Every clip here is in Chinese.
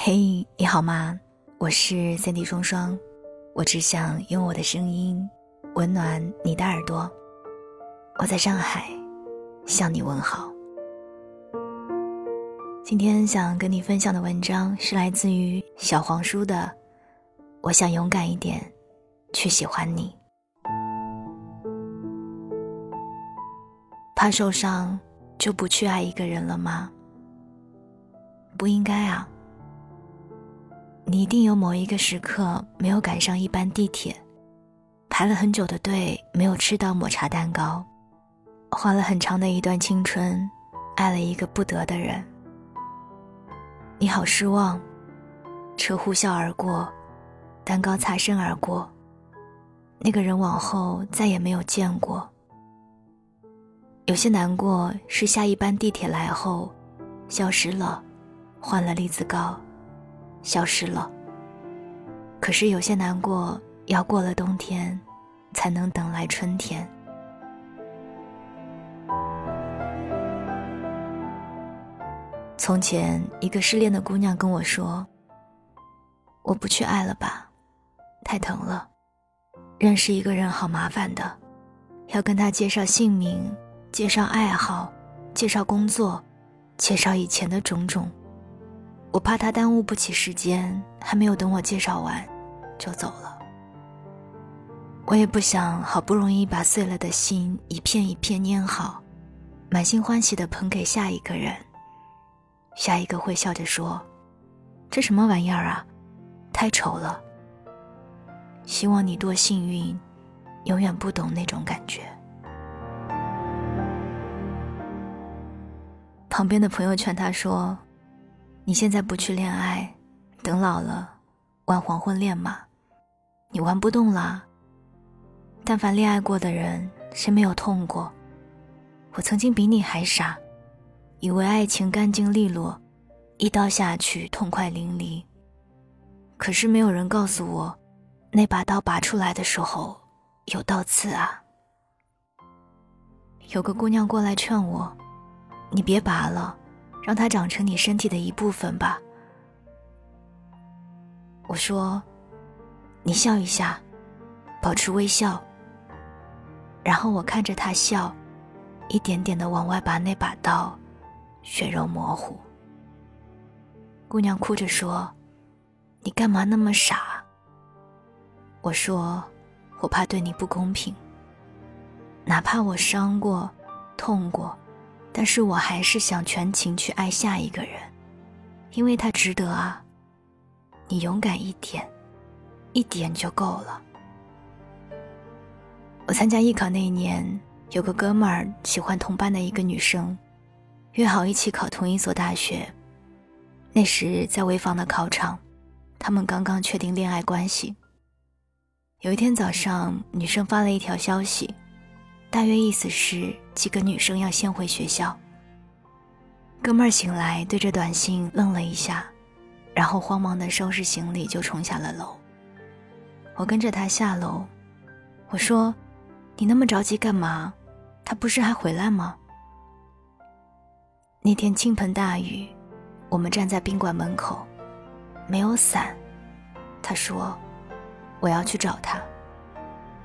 嘿，你好吗？我是三 D 双双，我只想用我的声音温暖你的耳朵。我在上海向你问好。今天想跟你分享的文章是来自于小黄书的《我想勇敢一点，去喜欢你》。怕受伤就不去爱一个人了吗？不应该啊。你一定有某一个时刻没有赶上一班地铁，排了很久的队没有吃到抹茶蛋糕，花了很长的一段青春，爱了一个不得的人。你好失望，车呼啸而过，蛋糕擦身而过，那个人往后再也没有见过。有些难过是下一班地铁来后，消失了，换了栗子糕。消失了。可是有些难过，要过了冬天，才能等来春天。从前，一个失恋的姑娘跟我说：“我不去爱了吧，太疼了。认识一个人好麻烦的，要跟他介绍姓名，介绍爱好，介绍工作，介绍以前的种种。”我怕他耽误不起时间，还没有等我介绍完，就走了。我也不想好不容易把碎了的心一片一片粘好，满心欢喜的捧给下一个人。下一个会笑着说：“这什么玩意儿啊，太丑了。”希望你多幸运，永远不懂那种感觉。旁边的朋友劝他说。你现在不去恋爱，等老了玩黄昏恋吗？你玩不动了。但凡恋爱过的人，谁没有痛过？我曾经比你还傻，以为爱情干净利落，一刀下去痛快淋漓。可是没有人告诉我，那把刀拔出来的时候有倒刺啊。有个姑娘过来劝我，你别拔了。让它长成你身体的一部分吧。我说：“你笑一下，保持微笑。”然后我看着他笑，一点点的往外拔那把刀，血肉模糊。姑娘哭着说：“你干嘛那么傻？”我说：“我怕对你不公平。哪怕我伤过，痛过。”但是我还是想全情去爱下一个人，因为他值得啊。你勇敢一点，一点就够了。我参加艺考那一年，有个哥们儿喜欢同班的一个女生，约好一起考同一所大学。那时在潍坊的考场，他们刚刚确定恋爱关系。有一天早上，女生发了一条消息。大约意思是几个女生要先回学校。哥们儿醒来，对着短信愣了一下，然后慌忙的收拾行李就冲下了楼。我跟着他下楼，我说：“你那么着急干嘛？他不是还回来吗？”那天倾盆大雨，我们站在宾馆门口，没有伞。他说：“我要去找他。”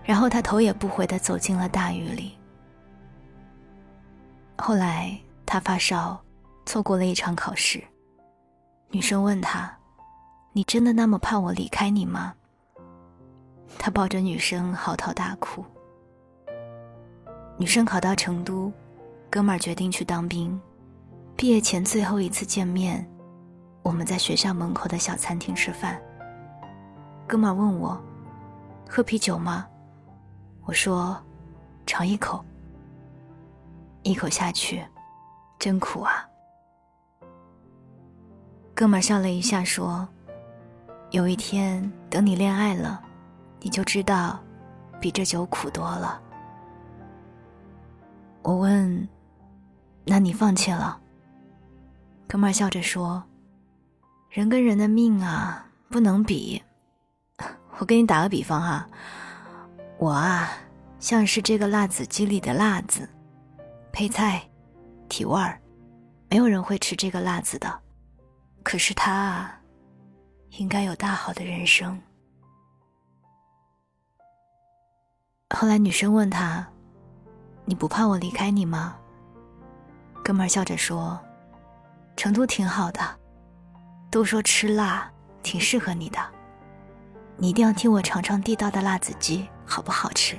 然后他头也不回地走进了大雨里。后来他发烧，错过了一场考试。女生问他：“你真的那么怕我离开你吗？”他抱着女生嚎啕大哭。女生考到成都，哥们儿决定去当兵。毕业前最后一次见面，我们在学校门口的小餐厅吃饭。哥们儿问我：“喝啤酒吗？”我说：“尝一口。”一口下去，真苦啊。哥们笑了一下说：“有一天等你恋爱了，你就知道，比这酒苦多了。”我问：“那你放弃了？”哥们笑着说：“人跟人的命啊，不能比。我给你打个比方哈。”我啊，像是这个辣子鸡里的辣子，配菜，提味儿，没有人会吃这个辣子的。可是他啊，应该有大好的人生。后来女生问他：“你不怕我离开你吗？”哥们儿笑着说：“成都挺好的，都说吃辣挺适合你的，你一定要替我尝尝地道的辣子鸡，好不好吃？”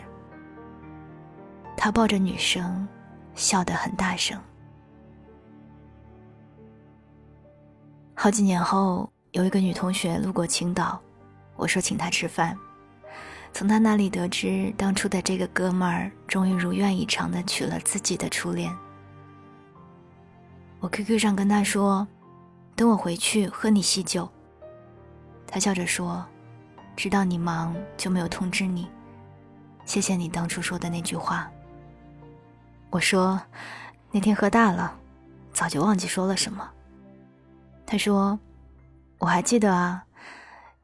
他抱着女生，笑得很大声。好几年后，有一个女同学路过青岛，我说请她吃饭。从她那里得知，当初的这个哥们儿终于如愿以偿的娶了自己的初恋。我 QQ 上跟他说：“等我回去喝你喜酒。”他笑着说：“知道你忙就没有通知你，谢谢你当初说的那句话。”我说：“那天喝大了，早就忘记说了什么。”他说：“我还记得啊，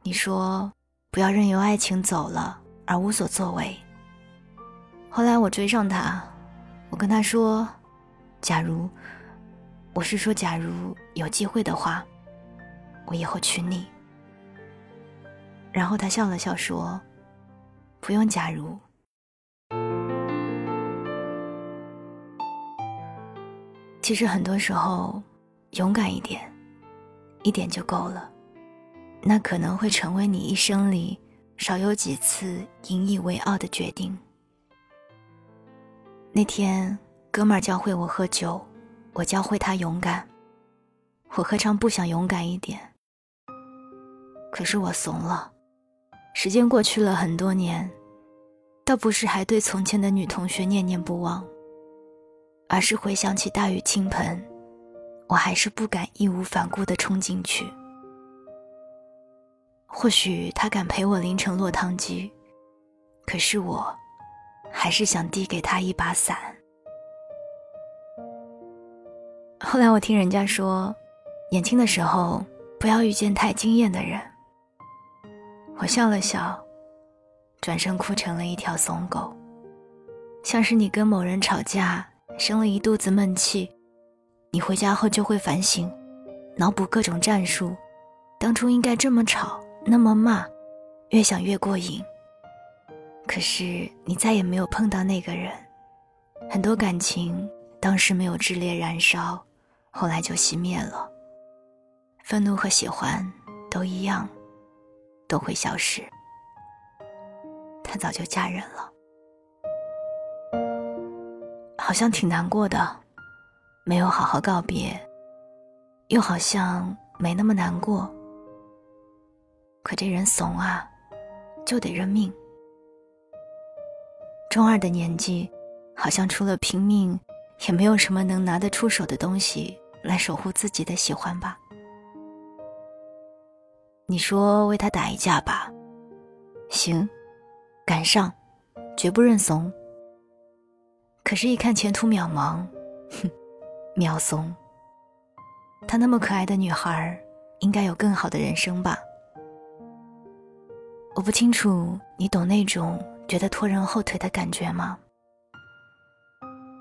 你说不要任由爱情走了而无所作为。”后来我追上他，我跟他说：“假如，我是说假如有机会的话，我以后娶你。”然后他笑了笑说：“不用假如。”其实很多时候，勇敢一点。一点就够了，那可能会成为你一生里少有几次引以为傲的决定。那天，哥们儿教会我喝酒，我教会他勇敢。我何尝不想勇敢一点？可是我怂了。时间过去了很多年，倒不是还对从前的女同学念念不忘，而是回想起大雨倾盆。我还是不敢义无反顾地冲进去。或许他敢陪我淋成落汤鸡，可是我，还是想递给他一把伞。后来我听人家说，年轻的时候不要遇见太惊艳的人。我笑了笑，转身哭成了一条怂狗，像是你跟某人吵架，生了一肚子闷气。你回家后就会反省，脑补各种战术，当初应该这么吵，那么骂，越想越过瘾。可是你再也没有碰到那个人，很多感情当时没有炽烈燃烧，后来就熄灭了。愤怒和喜欢都一样，都会消失。她早就嫁人了，好像挺难过的。没有好好告别，又好像没那么难过。可这人怂啊，就得认命。中二的年纪，好像除了拼命，也没有什么能拿得出手的东西来守护自己的喜欢吧。你说为他打一架吧，行，赶上，绝不认怂。可是，一看前途渺茫，哼。苗松，她那么可爱的女孩，应该有更好的人生吧？我不清楚你懂那种觉得拖人后腿的感觉吗？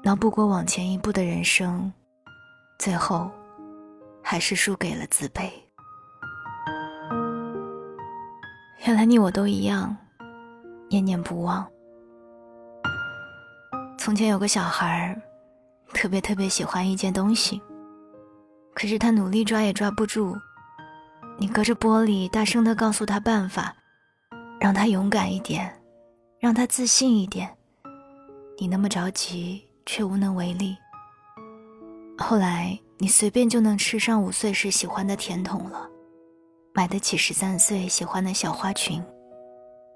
脑补过往前一步的人生，最后还是输给了自卑。原来你我都一样，念念不忘。从前有个小孩特别特别喜欢一件东西，可是他努力抓也抓不住。你隔着玻璃大声的告诉他办法，让他勇敢一点，让他自信一点。你那么着急，却无能为力。后来你随便就能吃上五岁时喜欢的甜筒了，买得起十三岁喜欢的小花裙，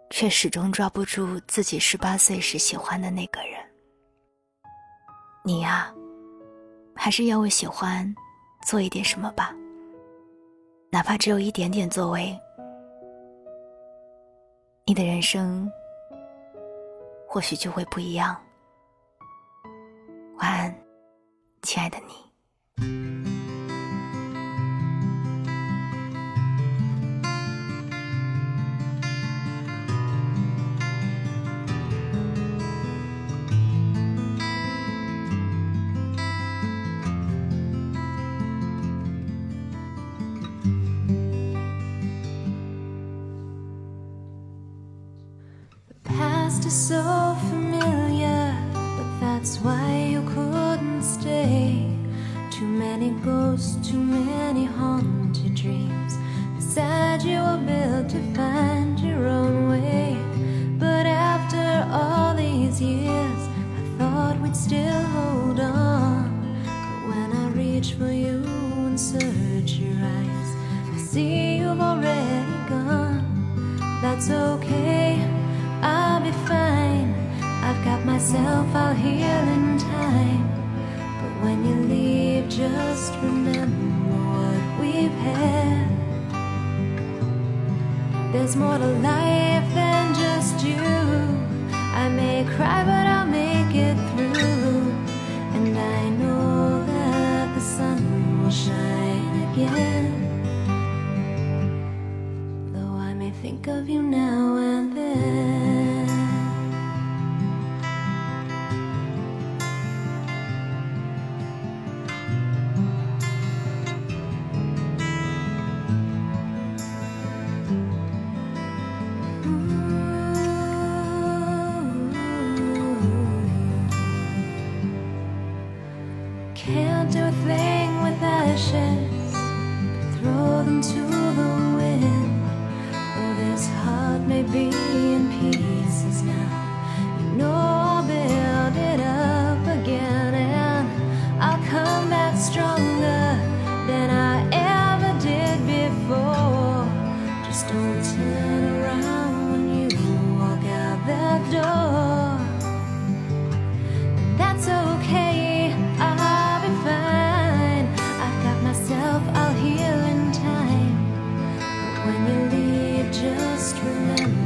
却始终抓不住自己十八岁时喜欢的那个人。你呀，还是要为喜欢做一点什么吧，哪怕只有一点点作为，你的人生或许就会不一样。晚安，亲爱的你。So familiar, but that's why you couldn't stay. Too many ghosts, too many haunted dreams. Beside you were built to find your own way. But after all these years, I thought we'd still hold on. But when I reach for you and search your eyes, I see you've already gone. That's okay, myself, I'll heal in time. But when you leave, just remember what we've had. There's more to life than just you. I may cry, but I'll make it through. And I know that the sun will shine again. Though I may think of you now remember